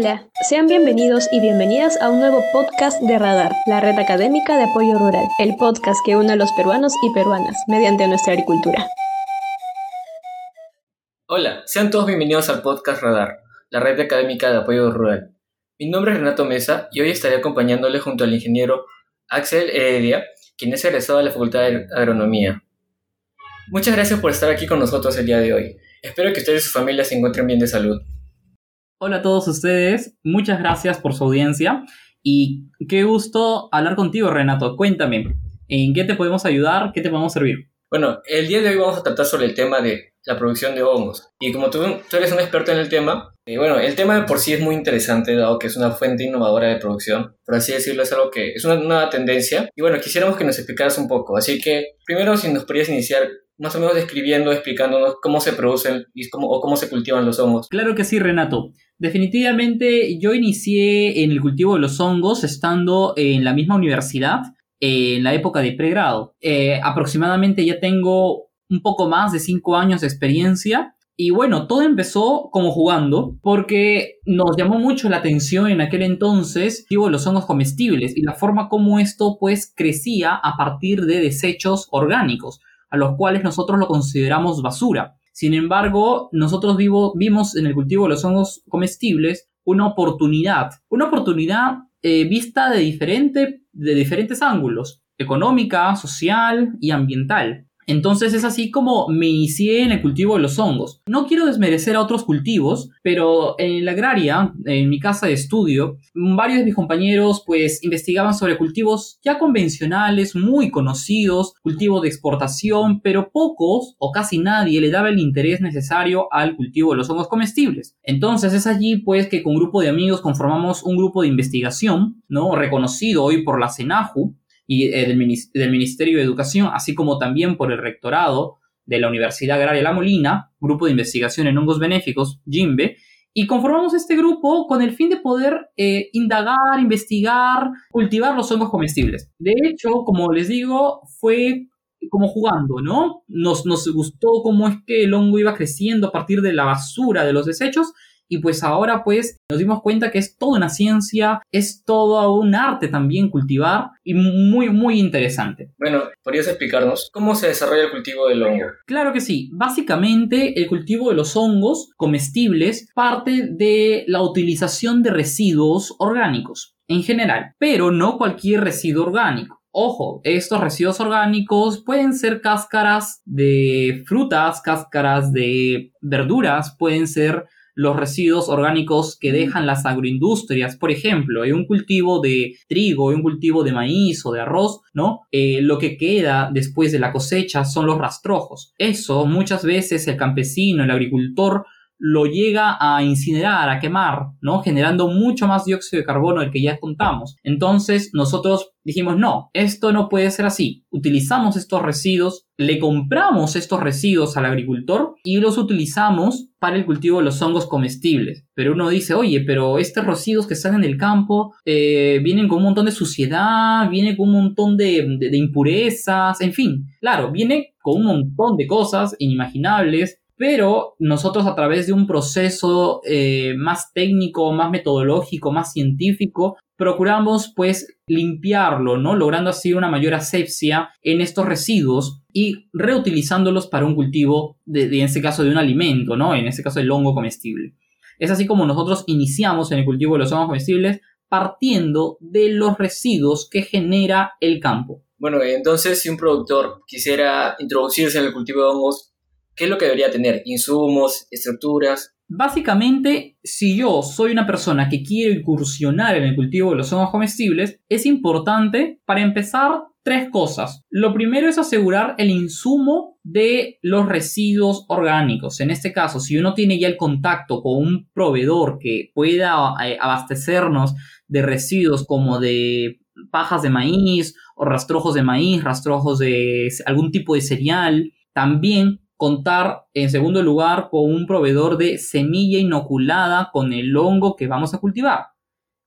Hola, sean bienvenidos y bienvenidas a un nuevo podcast de Radar, la red académica de apoyo rural, el podcast que une a los peruanos y peruanas mediante nuestra agricultura. Hola, sean todos bienvenidos al podcast Radar, la red académica de apoyo rural. Mi nombre es Renato Mesa y hoy estaré acompañándole junto al ingeniero Axel Heredia, quien es egresado de la Facultad de Agronomía. Muchas gracias por estar aquí con nosotros el día de hoy. Espero que ustedes y su familia se encuentren bien de salud. Hola a todos ustedes, muchas gracias por su audiencia y qué gusto hablar contigo Renato. Cuéntame, ¿en qué te podemos ayudar? ¿Qué te podemos servir? Bueno, el día de hoy vamos a tratar sobre el tema de la producción de hongos. Y como tú, tú eres un experto en el tema, eh, bueno, el tema de por sí es muy interesante, dado que es una fuente innovadora de producción. Por así decirlo, es algo que es una nueva tendencia. Y bueno, quisiéramos que nos explicaras un poco. Así que, primero, si nos podrías iniciar más o menos describiendo, explicándonos cómo se producen y cómo, o cómo se cultivan los hongos. Claro que sí, Renato. Definitivamente yo inicié en el cultivo de los hongos estando en la misma universidad en la época de pregrado. Eh, aproximadamente ya tengo un poco más de cinco años de experiencia y bueno, todo empezó como jugando, porque nos llamó mucho la atención en aquel entonces los hongos comestibles y la forma como esto pues crecía a partir de desechos orgánicos, a los cuales nosotros lo consideramos basura. Sin embargo, nosotros vimos en el cultivo de los hongos comestibles una oportunidad, una oportunidad eh, vista de, diferente, de diferentes ángulos, económica, social y ambiental. Entonces es así como me inicié en el cultivo de los hongos. No quiero desmerecer a otros cultivos, pero en la agraria, en mi casa de estudio, varios de mis compañeros pues investigaban sobre cultivos ya convencionales, muy conocidos, cultivos de exportación, pero pocos o casi nadie le daba el interés necesario al cultivo de los hongos comestibles. Entonces es allí pues que con un grupo de amigos conformamos un grupo de investigación, ¿no? Reconocido hoy por la CENAJU, y eh, del, Ministerio de Educación, así como también por el rectorado de la Universidad Agraria La Molina, Grupo de Investigación en Hongos Benéficos, JIMBE, y conformamos este grupo con el fin de poder eh, indagar, investigar, cultivar los hongos comestibles. De hecho, como les digo, fue como jugando, ¿no? Nos, nos gustó cómo es que el hongo iba creciendo a partir de la basura, de los desechos, y pues ahora pues nos dimos cuenta que es toda una ciencia, es todo un arte también cultivar y muy muy interesante. Bueno, ¿podrías explicarnos cómo se desarrolla el cultivo del hongo? Claro que sí. Básicamente el cultivo de los hongos comestibles parte de la utilización de residuos orgánicos en general, pero no cualquier residuo orgánico. Ojo, estos residuos orgánicos pueden ser cáscaras de frutas, cáscaras de verduras, pueden ser los residuos orgánicos que dejan las agroindustrias. Por ejemplo, en un cultivo de trigo, en un cultivo de maíz o de arroz, ¿no? Eh, lo que queda después de la cosecha son los rastrojos. Eso muchas veces el campesino, el agricultor, lo llega a incinerar, a quemar, ¿no? Generando mucho más dióxido de carbono del que ya contamos. Entonces nosotros dijimos, no, esto no puede ser así. Utilizamos estos residuos, le compramos estos residuos al agricultor y los utilizamos para el cultivo de los hongos comestibles. Pero uno dice, oye, pero estos residuos que están en el campo eh, vienen con un montón de suciedad, vienen con un montón de, de impurezas, en fin, claro, viene con un montón de cosas inimaginables pero nosotros a través de un proceso eh, más técnico, más metodológico, más científico, procuramos pues limpiarlo, ¿no? Logrando así una mayor asepsia en estos residuos y reutilizándolos para un cultivo, de, en este caso de un alimento, ¿no? En este caso el hongo comestible. Es así como nosotros iniciamos en el cultivo de los hongos comestibles partiendo de los residuos que genera el campo. Bueno, entonces si un productor quisiera introducirse en el cultivo de hongos, ¿Qué es lo que debería tener? ¿Insumos? ¿Estructuras? Básicamente, si yo soy una persona que quiero incursionar en el cultivo de los hongos comestibles, es importante, para empezar, tres cosas. Lo primero es asegurar el insumo de los residuos orgánicos. En este caso, si uno tiene ya el contacto con un proveedor que pueda eh, abastecernos de residuos como de pajas de maíz o rastrojos de maíz, rastrojos de algún tipo de cereal, también contar en segundo lugar con un proveedor de semilla inoculada con el hongo que vamos a cultivar.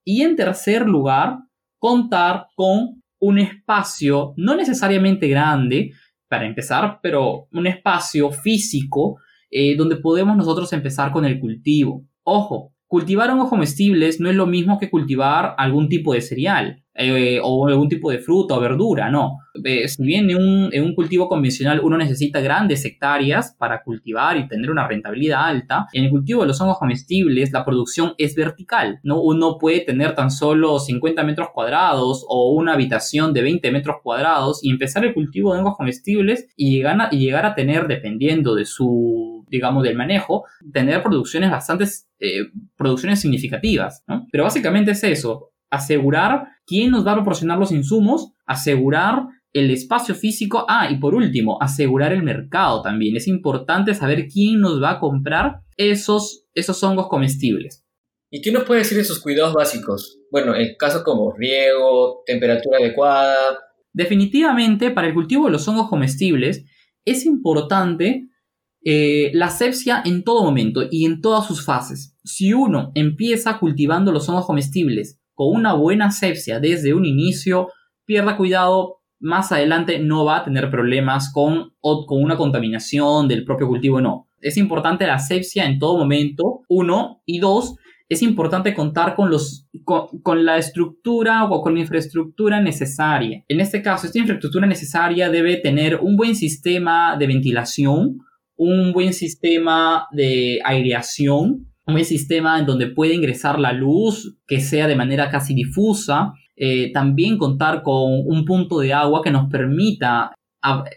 Y en tercer lugar, contar con un espacio no necesariamente grande para empezar, pero un espacio físico eh, donde podemos nosotros empezar con el cultivo. Ojo, cultivar hongos comestibles no es lo mismo que cultivar algún tipo de cereal. Eh, o algún tipo de fruta o verdura, no. Eh, bien en un, cultivo convencional uno necesita grandes hectáreas para cultivar y tener una rentabilidad alta, en el cultivo de los hongos comestibles la producción es vertical, ¿no? Uno puede tener tan solo 50 metros cuadrados o una habitación de 20 metros cuadrados y empezar el cultivo de hongos comestibles y llegar a, y llegar a tener, dependiendo de su, digamos, del manejo, tener producciones bastantes, eh, producciones significativas, ¿no? Pero básicamente es eso, asegurar quién nos va a proporcionar los insumos, asegurar el espacio físico, ah, y por último, asegurar el mercado también. Es importante saber quién nos va a comprar esos, esos hongos comestibles. ¿Y qué nos puede decir de sus cuidados básicos? Bueno, en casos como riego, temperatura adecuada. Definitivamente, para el cultivo de los hongos comestibles, es importante eh, la asepsia en todo momento y en todas sus fases. Si uno empieza cultivando los hongos comestibles con una buena asepsia desde un inicio, pierda cuidado, más adelante no va a tener problemas con, con una contaminación del propio cultivo, no. Es importante la asepsia en todo momento, uno, y dos, es importante contar con, los, con, la estructura o con la infraestructura necesaria. En este caso, esta infraestructura necesaria debe tener un buen sistema de ventilación, un buen sistema de aireación, un sistema en donde puede ingresar la luz que sea de manera casi difusa, eh, también contar con un punto de agua que nos permita,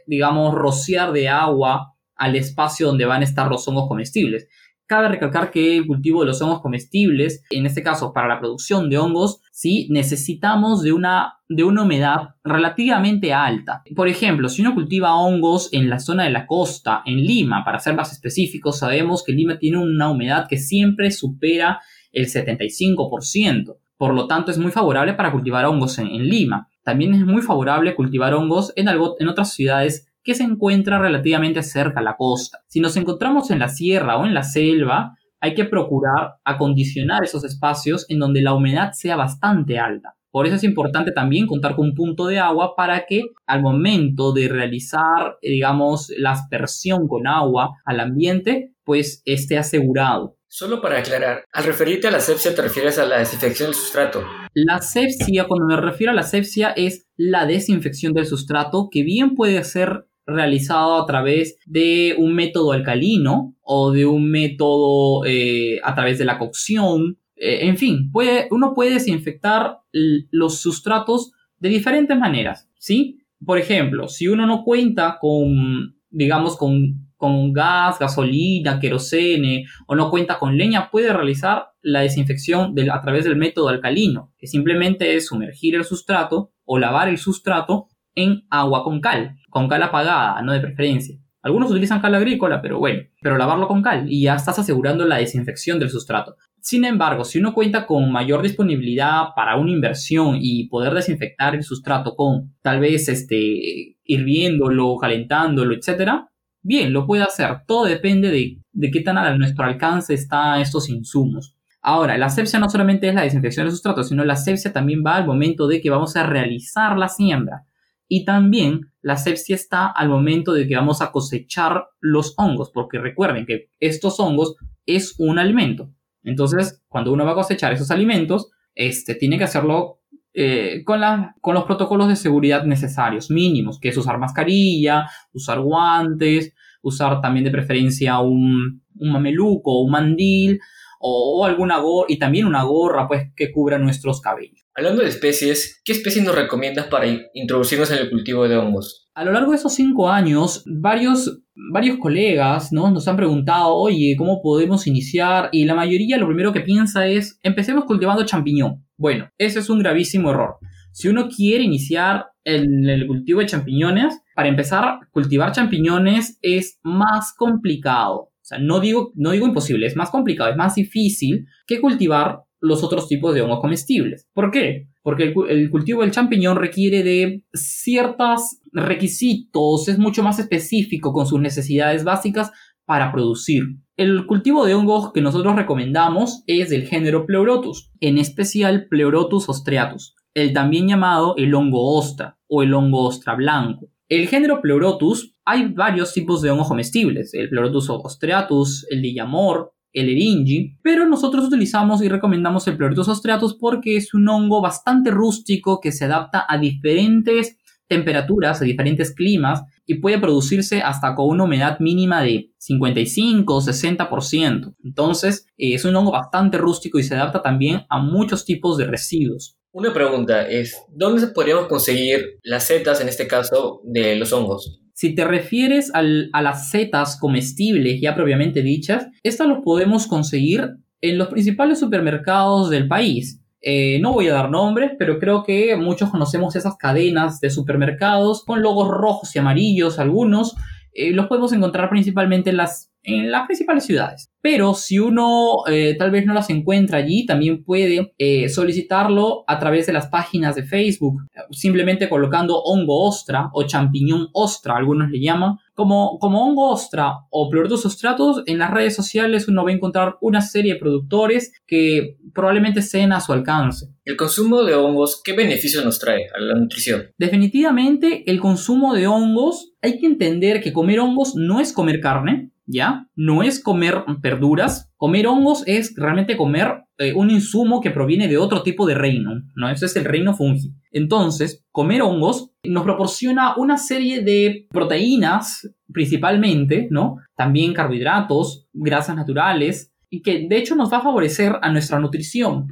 digamos, rociar de agua al espacio donde van a estar los hongos comestibles. Cabe recalcar que el cultivo de los hongos comestibles, en este caso para la producción de hongos, sí necesitamos de una, de una humedad relativamente alta. Por ejemplo, si uno cultiva hongos en la zona de la costa, en Lima, para ser más específicos, sabemos que Lima tiene una humedad que siempre supera el 75%. Por lo tanto, es muy favorable para cultivar hongos en, Lima. También es muy favorable cultivar hongos en, algo, en otras ciudades que se encuentra relativamente cerca a la costa. Si nos encontramos en la sierra o en la selva, hay que procurar acondicionar esos espacios en donde la humedad sea bastante alta. Por eso es importante también contar con un punto de agua para que al momento de realizar, digamos, la aspersión con agua al ambiente, pues esté asegurado. Solo para aclarar, al referirte a la asepsia te refieres a la desinfección del sustrato. La asepsia, cuando me refiero a la asepsia, es la desinfección del sustrato, que bien puede ser realizado a través de un método alcalino o de un método eh, a través de la cocción. Eh, en fin, uno puede desinfectar los sustratos de diferentes maneras, ¿sí? Por ejemplo, si uno no cuenta con, digamos, con, con gas, gasolina, querosene o no cuenta con leña, puede realizar la desinfección a través del método alcalino, que simplemente es sumergir el sustrato o lavar el sustrato en agua con cal, con cal apagada, no de preferencia. Algunos utilizan cal agrícola, pero bueno, pero lavarlo con cal y ya estás asegurando la desinfección del sustrato. Sin embargo, si uno cuenta con mayor disponibilidad para una inversión y poder desinfectar el sustrato con tal vez este hirviéndolo, calentándolo, etcétera, bien, lo puede hacer. Todo depende de, de qué tan a nuestro alcance están estos insumos. Ahora, la asepsia no solamente es la desinfección del sustrato, sino la asepsia también va al momento de que vamos a realizar la siembra. Y también la asepsia está al momento de que vamos a cosechar los hongos, porque recuerden que estos hongos es un alimento. Entonces, cuando uno va a cosechar esos alimentos, este, tiene que hacerlo eh, con, los protocolos de seguridad necesarios, mínimos, que es usar mascarilla, usar guantes, usar también de preferencia un, un mameluco, un mandil, o, alguna gorra, y también una gorra pues que cubra nuestros cabellos. Hablando de especies, ¿qué especies nos recomiendas para introducirnos en el cultivo de hongos? A lo largo de esos cinco años, varios, varios colegas ¿no? nos han preguntado, oye, ¿cómo podemos iniciar? Y la mayoría lo primero que piensa es, empecemos cultivando champiñón. Bueno, ese es un gravísimo error. Si uno quiere iniciar en el cultivo de champiñones, para empezar, cultivar champiñones es más complicado. O sea, no digo, no digo imposible, es más complicado, es más difícil que cultivar los otros tipos de hongos comestibles. ¿Por qué? Porque el, cultivo del champiñón requiere de ciertos requisitos, es mucho más específico con sus necesidades básicas para producir. El cultivo de hongos que nosotros recomendamos es del género Pleurotus, en especial Pleurotus ostreatus, el también llamado el hongo ostra o el hongo ostra blanco. El género Pleurotus hay varios tipos de hongos comestibles, el Pleurotus ostreatus, el Dillamor, el eringi, pero nosotros utilizamos y recomendamos el Pleurotus ostratus porque es un hongo bastante rústico que se adapta a diferentes temperaturas, a diferentes climas y puede producirse hasta con una humedad mínima de 55 o 60%. Entonces, eh, es un hongo bastante rústico y se adapta también a muchos tipos de residuos. Una pregunta es, ¿dónde podríamos conseguir las setas, en este caso, de los hongos? Si te refieres a las setas comestibles ya propiamente dichas, estas los podemos conseguir en los principales supermercados del país. Eh, no voy a dar nombres, pero creo que muchos conocemos esas cadenas de supermercados con logos rojos y amarillos, algunos. Eh, los podemos encontrar principalmente en las, en las principales ciudades. Pero si uno eh, tal vez no las encuentra allí, también puede solicitarlo a través de las páginas de Facebook, simplemente colocando hongo ostra o champiñón ostra, algunos le llaman, como, como hongo ostra o Pleurotus ostratus, en las redes sociales uno va a encontrar una serie de productores que probablemente estén a su alcance. ¿El consumo de hongos qué beneficios nos trae a la nutrición? Definitivamente el consumo de hongos, hay que entender que comer hongos no es comer carne, ¿ya? No es comer verduras. Comer hongos es realmente comer eh, un insumo que proviene de otro tipo de reino, ¿no? Ese es el reino fungi. Entonces, comer hongos nos proporciona una serie de proteínas, principalmente, ¿no? También carbohidratos, grasas naturales, y que de hecho nos va a favorecer a nuestra nutrición.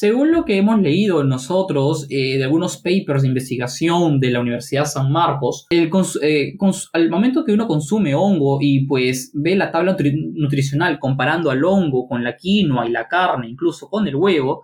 Según lo que hemos leído nosotros eh, de algunos papers de investigación de la Universidad San Marcos, eh, al momento que uno consume hongo y pues ve la tabla nutricional comparando al hongo con la quinoa y la carne, incluso con el huevo,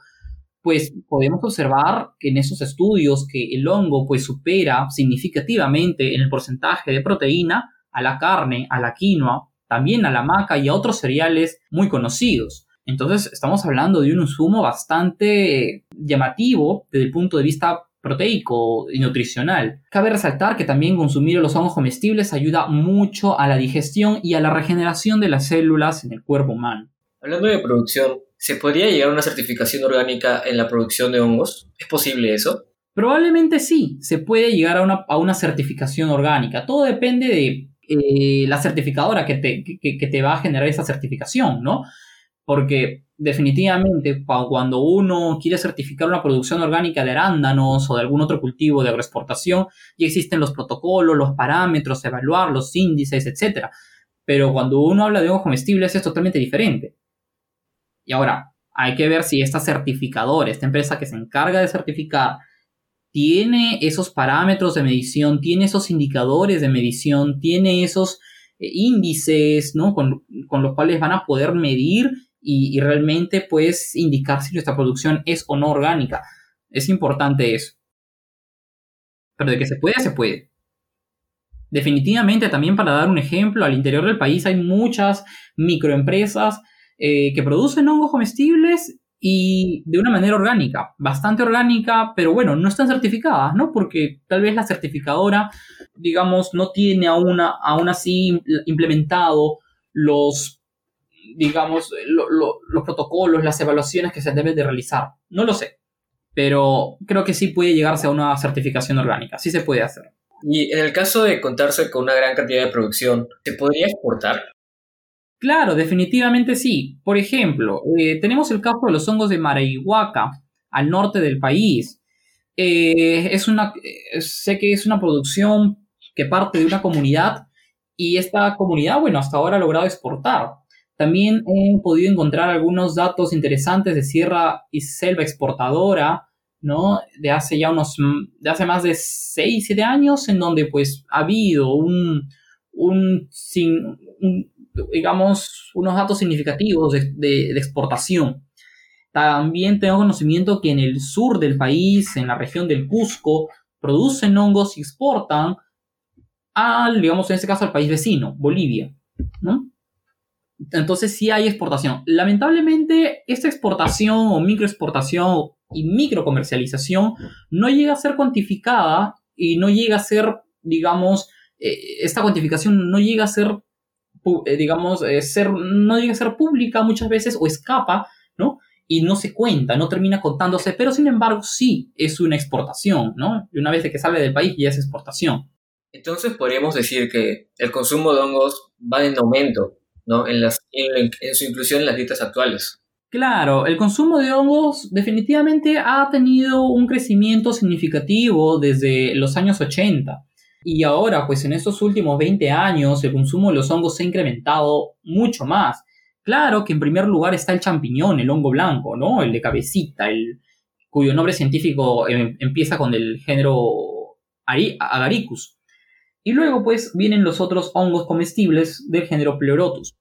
pues podemos observar en esos estudios que el hongo pues supera significativamente en el porcentaje de proteína a la carne, a la quinoa, también a la maca y a otros cereales muy conocidos. Entonces estamos hablando de un insumo bastante llamativo desde el punto de vista proteico y nutricional. Cabe resaltar que también consumir los hongos comestibles ayuda mucho a la digestión y a la regeneración de las células en el cuerpo humano. Hablando de producción, ¿se podría llegar a una certificación orgánica en la producción de hongos? ¿Es posible eso? Probablemente sí, se puede llegar a una, a una certificación orgánica. Todo depende de eh, la certificadora que te, que te va a generar esa certificación, ¿no? Porque definitivamente cuando uno quiere certificar una producción orgánica de arándanos o de algún otro cultivo de agroexportación, ya existen los protocolos, los parámetros, evaluar los índices, etc. Pero cuando uno habla de hongos comestibles es totalmente diferente. Y ahora, hay que ver si esta certificadora, esta empresa que se encarga de certificar, tiene esos parámetros de medición, tiene esos indicadores de medición, tiene esos eh, índices, ¿no? Con, con los cuales van a poder medir y, realmente puedes indicar si nuestra producción es o no orgánica. Es importante eso. Pero de que se puede, se puede. Definitivamente, también para dar un ejemplo, al interior del país hay muchas microempresas eh, que producen hongos comestibles y de una manera orgánica, bastante orgánica, pero bueno, no están certificadas, ¿no? Porque tal vez la certificadora, digamos, no tiene aún, aún así implementado los digamos, los protocolos, las evaluaciones que se deben de realizar. No lo sé, pero creo que sí puede llegarse a una certificación orgánica, sí se puede hacer. Y en el caso de contarse con una gran cantidad de producción, ¿se podría exportar? Claro, definitivamente sí. Por ejemplo, eh, tenemos el caso de los hongos de Maraihuaca, al norte del país. Eh, es una, eh, sé que es una producción que parte de una comunidad y esta comunidad, bueno, hasta ahora ha logrado exportar. También he podido encontrar algunos datos interesantes de Sierra y Selva Exportadora, ¿no? De hace ya unos, de hace más de 6, 7 años, en donde pues ha habido un, un, digamos, unos datos significativos de, de, de exportación. También tengo conocimiento que en el sur del país, en la región del Cusco, producen hongos y exportan al, digamos, en este caso al país vecino, Bolivia, ¿no? Entonces sí hay exportación. Lamentablemente, esta exportación o microexportación y microcomercialización no llega a ser cuantificada y no llega a ser, digamos, eh, esta cuantificación no llega a ser, eh, digamos, eh, ser, no llega a ser pública muchas veces o escapa, ¿no? Y no se cuenta, no termina contándose, pero sin embargo sí es una exportación, ¿no? Y una vez que sale del país ya es exportación. Entonces podríamos decir que el consumo de hongos va en aumento ¿no? En, las, en, su inclusión en las dietas actuales. Claro, el consumo de hongos definitivamente ha tenido un crecimiento significativo desde los años 80. Y ahora, pues en estos últimos 20 años, el consumo de los hongos se ha incrementado mucho más. Claro que en primer lugar está el champiñón, el hongo blanco, ¿no? El de cabecita, el cuyo nombre científico em, empieza con el género Agaricus. Y luego, pues, vienen los otros hongos comestibles del género Pleurotus.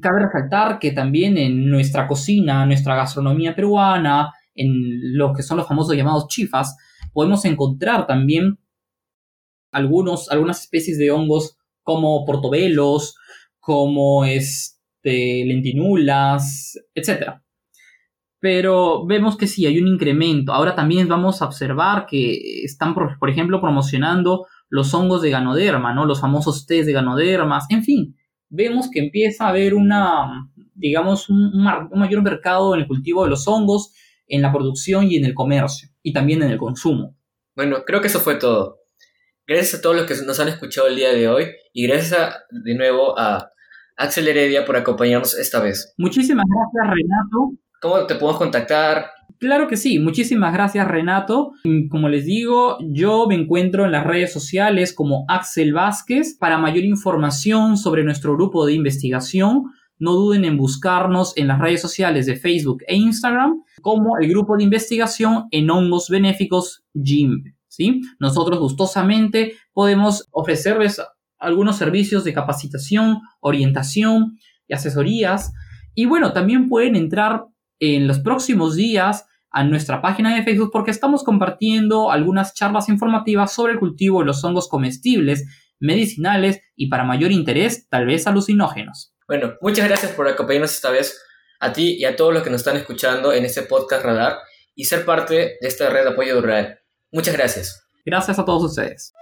Cabe resaltar que también en nuestra cocina, nuestra gastronomía peruana, en lo que son los famosos llamados chifas, podemos encontrar también algunos, algunas especies de hongos como portobelos, como este, lentinulas, etc. Pero vemos que sí, hay un incremento. Ahora también vamos a observar que están, por, ejemplo, promocionando los hongos de ganoderma, ¿no? Los famosos test de ganodermas, en fin. Vemos que empieza a haber una, digamos, un, un mayor mercado en el cultivo de los hongos, en la producción y en el comercio, y también en el consumo. Bueno, creo que eso fue todo. Gracias a todos los que nos han escuchado el día de hoy y gracias de nuevo a Axel Heredia por acompañarnos esta vez. Muchísimas gracias Renato. ¿Cómo te podemos contactar? Claro que sí, muchísimas gracias Renato. Como les digo, yo me encuentro en las redes sociales como Axel Vázquez. Para mayor información sobre nuestro grupo de investigación, no duden en buscarnos en las redes sociales de Facebook e Instagram como el grupo de investigación en hongos benéficos GIMB. Nosotros gustosamente podemos ofrecerles algunos servicios de capacitación, orientación y asesorías. Y bueno, también pueden entrar en los próximos días a nuestra página de Facebook porque estamos compartiendo algunas charlas informativas sobre el cultivo de los hongos comestibles, medicinales y para mayor interés, tal vez alucinógenos. Bueno, muchas gracias por acompañarnos esta vez a ti y a todos los que nos están escuchando en este podcast Radar y ser parte de esta red de apoyo rural. Muchas gracias. Gracias a todos ustedes.